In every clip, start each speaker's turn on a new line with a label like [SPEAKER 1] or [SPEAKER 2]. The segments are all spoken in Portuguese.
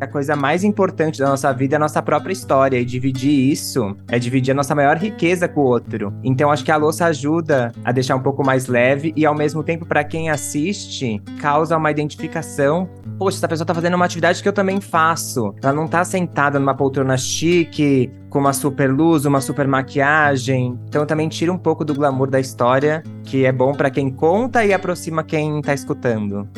[SPEAKER 1] A coisa mais importante da nossa vida é a nossa própria história. E dividir isso é dividir a nossa maior riqueza com o outro. Então acho que a louça ajuda a deixar um pouco mais leve e, ao mesmo tempo, para quem assiste, causa uma identificação. Poxa, essa pessoa tá fazendo uma atividade que eu também faço. Ela não tá sentada numa poltrona chique, com uma super luz, uma super maquiagem. Então também tira um pouco do glamour da história, que é bom para quem conta e aproxima quem tá escutando.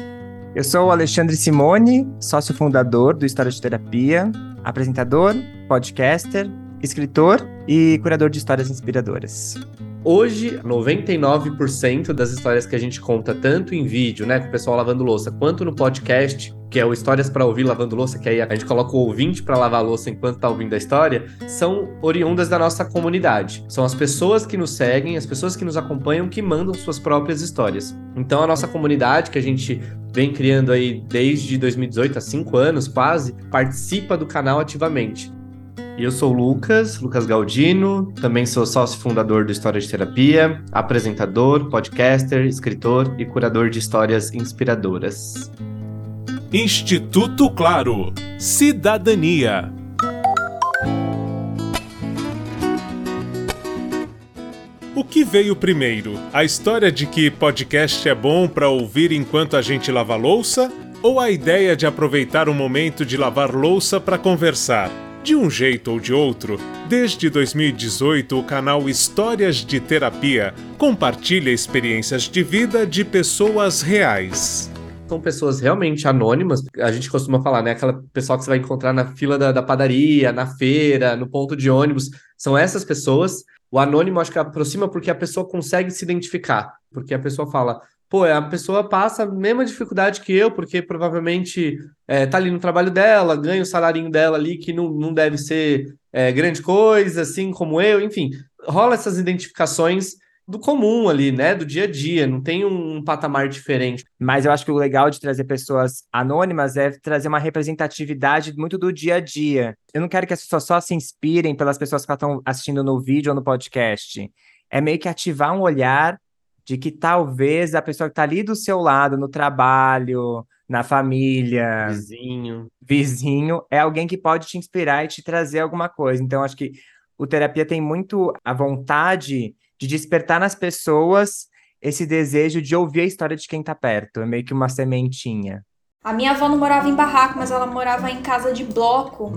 [SPEAKER 1] Eu sou o Alexandre Simone, sócio fundador do História de Terapia, apresentador, podcaster, escritor e curador de histórias inspiradoras.
[SPEAKER 2] Hoje, 99% das histórias que a gente conta, tanto em vídeo, né, com o pessoal lavando louça, quanto no podcast, que é o Histórias para Ouvir Lavando Louça, que aí a gente coloca o ouvinte para lavar louça enquanto tá ouvindo a história, são oriundas da nossa comunidade. São as pessoas que nos seguem, as pessoas que nos acompanham, que mandam suas próprias histórias. Então, a nossa comunidade, que a gente vem criando aí desde 2018, há cinco anos quase, participa do canal ativamente. Eu sou o Lucas, Lucas Galdino, também sou sócio fundador do História de Terapia, apresentador, podcaster, escritor e curador de histórias inspiradoras.
[SPEAKER 3] Instituto Claro. Cidadania. O que veio primeiro? A história de que podcast é bom para ouvir enquanto a gente lava louça? Ou a ideia de aproveitar o momento de lavar louça para conversar? De um jeito ou de outro, desde 2018 o canal Histórias de Terapia compartilha experiências de vida de pessoas reais.
[SPEAKER 2] São pessoas realmente anônimas. A gente costuma falar, né? Aquela pessoa que você vai encontrar na fila da, da padaria, na feira, no ponto de ônibus. São essas pessoas. O anônimo acho que aproxima porque a pessoa consegue se identificar. Porque a pessoa fala, pô, a pessoa passa a mesma dificuldade que eu, porque provavelmente é, tá ali no trabalho dela, ganha o salarinho dela ali, que não, não deve ser é, grande coisa, assim como eu, enfim, rola essas identificações do comum ali, né, do dia a dia, não tem um patamar diferente.
[SPEAKER 1] Mas eu acho que o legal de trazer pessoas anônimas é trazer uma representatividade muito do dia a dia. Eu não quero que as pessoas só se inspirem pelas pessoas que estão assistindo no vídeo ou no podcast. É meio que ativar um olhar de que talvez a pessoa que está ali do seu lado, no trabalho, na família,
[SPEAKER 2] vizinho,
[SPEAKER 1] vizinho, é alguém que pode te inspirar e te trazer alguma coisa. Então, acho que o terapia tem muito a vontade de despertar nas pessoas esse desejo de ouvir a história de quem está perto. É meio que uma sementinha.
[SPEAKER 4] A minha avó não morava em barraco, mas ela morava em casa de bloco.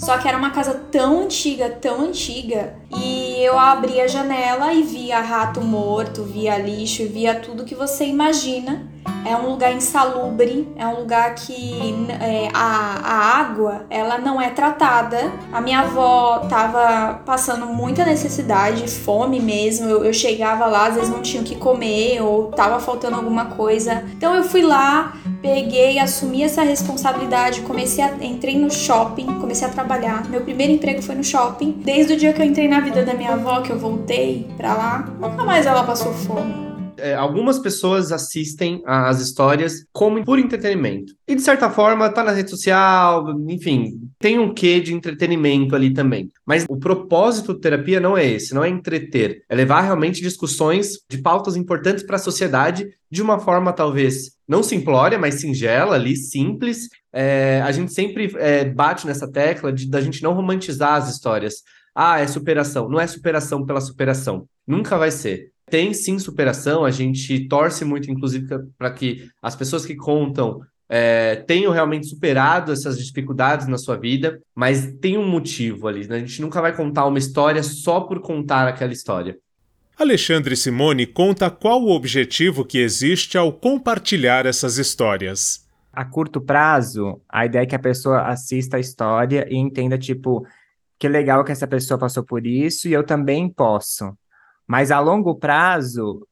[SPEAKER 4] Só que era uma casa tão antiga, tão antiga, e eu abria a janela e via rato morto, via lixo, via tudo que você imagina. É um lugar insalubre, é um lugar que é, a, a água ela não é tratada. A minha avó tava passando muita necessidade, fome mesmo. Eu, eu chegava lá, às vezes não tinha o que comer ou tava faltando alguma coisa. Então eu fui lá, peguei, assumi essa responsabilidade, comecei a entrei no shopping, comecei a trabalhar. Meu primeiro emprego foi no shopping. Desde o dia que eu entrei na vida da minha avó, que eu voltei pra lá, nunca mais ela passou fome
[SPEAKER 2] é, algumas pessoas assistem as histórias como por entretenimento. E de certa forma tá na rede social, enfim, tem um quê de entretenimento ali também. Mas o propósito da terapia não é esse, não é entreter, é levar realmente discussões de pautas importantes para a sociedade de uma forma talvez não simplória, mas singela ali, simples. É, a gente sempre é, bate nessa tecla de da gente não romantizar as histórias. Ah, é superação. Não é superação pela superação. Nunca vai ser tem sim superação, a gente torce muito, inclusive, para que as pessoas que contam é, tenham realmente superado essas dificuldades na sua vida, mas tem um motivo ali, né? A gente nunca vai contar uma história só por contar aquela história.
[SPEAKER 3] Alexandre Simone conta qual o objetivo que existe ao compartilhar essas histórias.
[SPEAKER 1] A curto prazo, a ideia é que a pessoa assista a história e entenda, tipo, que legal que essa pessoa passou por isso e eu também posso. Mas a longo prazo,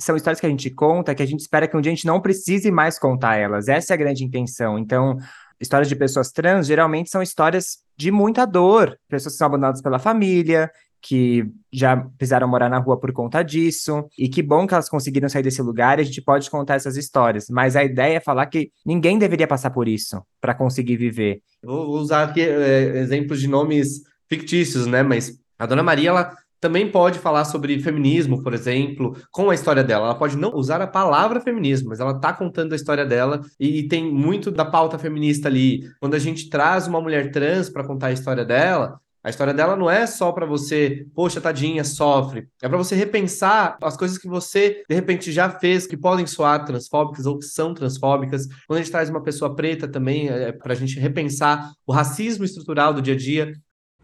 [SPEAKER 1] são histórias que a gente conta que a gente espera que um dia a gente não precise mais contar elas. Essa é a grande intenção. Então, histórias de pessoas trans geralmente são histórias de muita dor, pessoas que são abandonadas pela família, que já precisaram morar na rua por conta disso, e que bom que elas conseguiram sair desse lugar e a gente pode contar essas histórias. Mas a ideia é falar que ninguém deveria passar por isso para conseguir viver.
[SPEAKER 2] Vou usar aqui é, exemplos de nomes fictícios, né? Mas a Dona Maria, ela também pode falar sobre feminismo, por exemplo, com a história dela. Ela pode não usar a palavra feminismo, mas ela está contando a história dela e, tem muito da pauta feminista ali. Quando a gente traz uma mulher trans para contar a história dela, a história dela não é só para você, poxa, tadinha, sofre. É para você repensar as coisas que você, de repente, já fez, que podem soar transfóbicas ou que são transfóbicas. Quando a gente traz uma pessoa preta também, é para a gente repensar o racismo estrutural do dia a dia.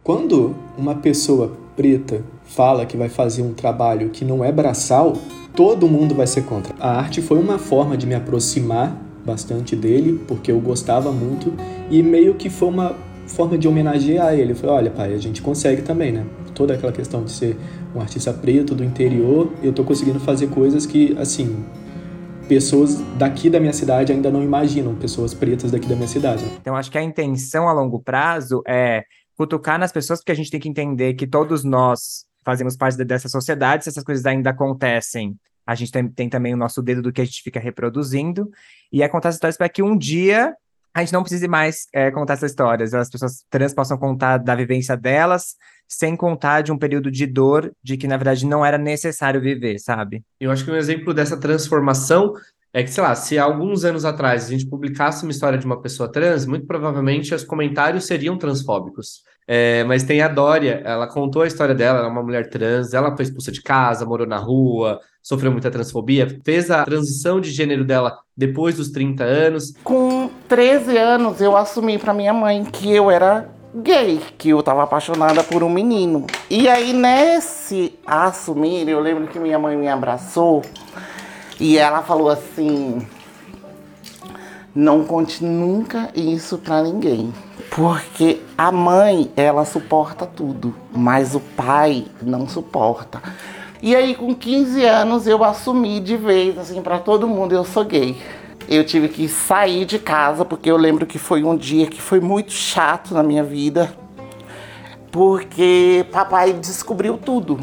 [SPEAKER 5] Quando uma pessoa preta fala que vai fazer um trabalho que não é braçal, todo mundo vai ser contra. A arte foi uma forma de me aproximar bastante dele, porque eu gostava muito, e meio que foi uma forma de homenagear ele. Eu falei, olha, pai, a gente consegue também, né? Toda aquela questão de ser um artista preto do interior, eu tô conseguindo fazer coisas que, assim, pessoas daqui da minha cidade ainda não imaginam, pessoas pretas daqui da minha cidade.
[SPEAKER 1] Então, acho que a intenção a longo prazo é cutucar nas pessoas, porque a gente tem que entender que todos nós fazemos parte dessa sociedade, se essas coisas ainda acontecem, a gente tem, tem também o nosso dedo do que a gente fica reproduzindo, e é contar essas histórias para que um dia a gente não precise mais é, contar essas histórias. As pessoas trans possam contar da vivência delas, sem contar de um período de dor, de que na verdade não era necessário viver, sabe?
[SPEAKER 2] Eu acho que um exemplo dessa transformação é que, sei lá, se alguns anos atrás a gente publicasse uma história de uma pessoa trans, muito provavelmente os comentários seriam transfóbicos. É, mas tem a Dória, ela contou a história dela, ela é uma mulher trans, ela foi expulsa de casa, morou na rua, sofreu muita transfobia, fez a transição de gênero dela depois dos 30 anos.
[SPEAKER 6] Com 13 anos, eu assumi para minha mãe que eu era gay, que eu tava apaixonada por um menino. E aí, nesse assumir, eu lembro que minha mãe me abraçou e ela falou assim: não conte nunca isso pra ninguém. Porque a mãe, ela suporta tudo, mas o pai não suporta. E aí, com 15 anos, eu assumi de vez, assim, para todo mundo, eu sou gay. Eu tive que sair de casa, porque eu lembro que foi um dia que foi muito chato na minha vida. Porque papai descobriu tudo.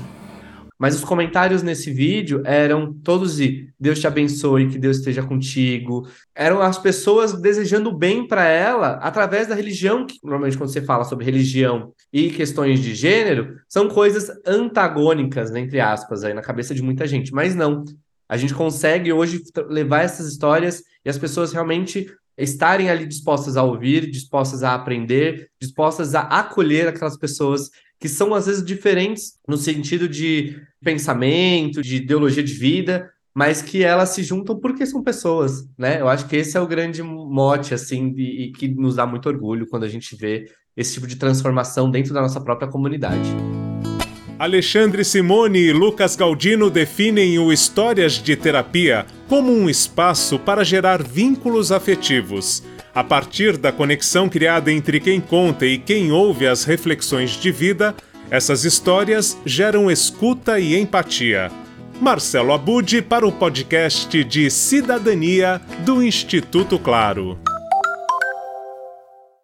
[SPEAKER 2] Mas os comentários nesse vídeo eram todos de Deus te abençoe, que Deus esteja contigo. Eram as pessoas desejando bem para ela através da religião, que normalmente quando você fala sobre religião e questões de gênero, são coisas antagônicas, né, entre aspas, aí na cabeça de muita gente. Mas não. A gente consegue hoje levar essas histórias e as pessoas realmente estarem ali dispostas a ouvir, dispostas a aprender, dispostas a acolher aquelas pessoas que são às vezes diferentes no sentido de pensamento, de ideologia de vida, mas que elas se juntam porque são pessoas, né? Eu acho que esse é o grande mote, assim, e, que nos dá muito orgulho quando a gente vê esse tipo de transformação dentro da nossa própria comunidade.
[SPEAKER 3] Alexandre Simone e Lucas Galdino definem o Histórias de Terapia como um espaço para gerar vínculos afetivos a partir da conexão criada entre quem conta e quem ouve as reflexões de vida, essas histórias geram escuta e empatia. Marcelo Abude para o podcast de Cidadania do Instituto Claro.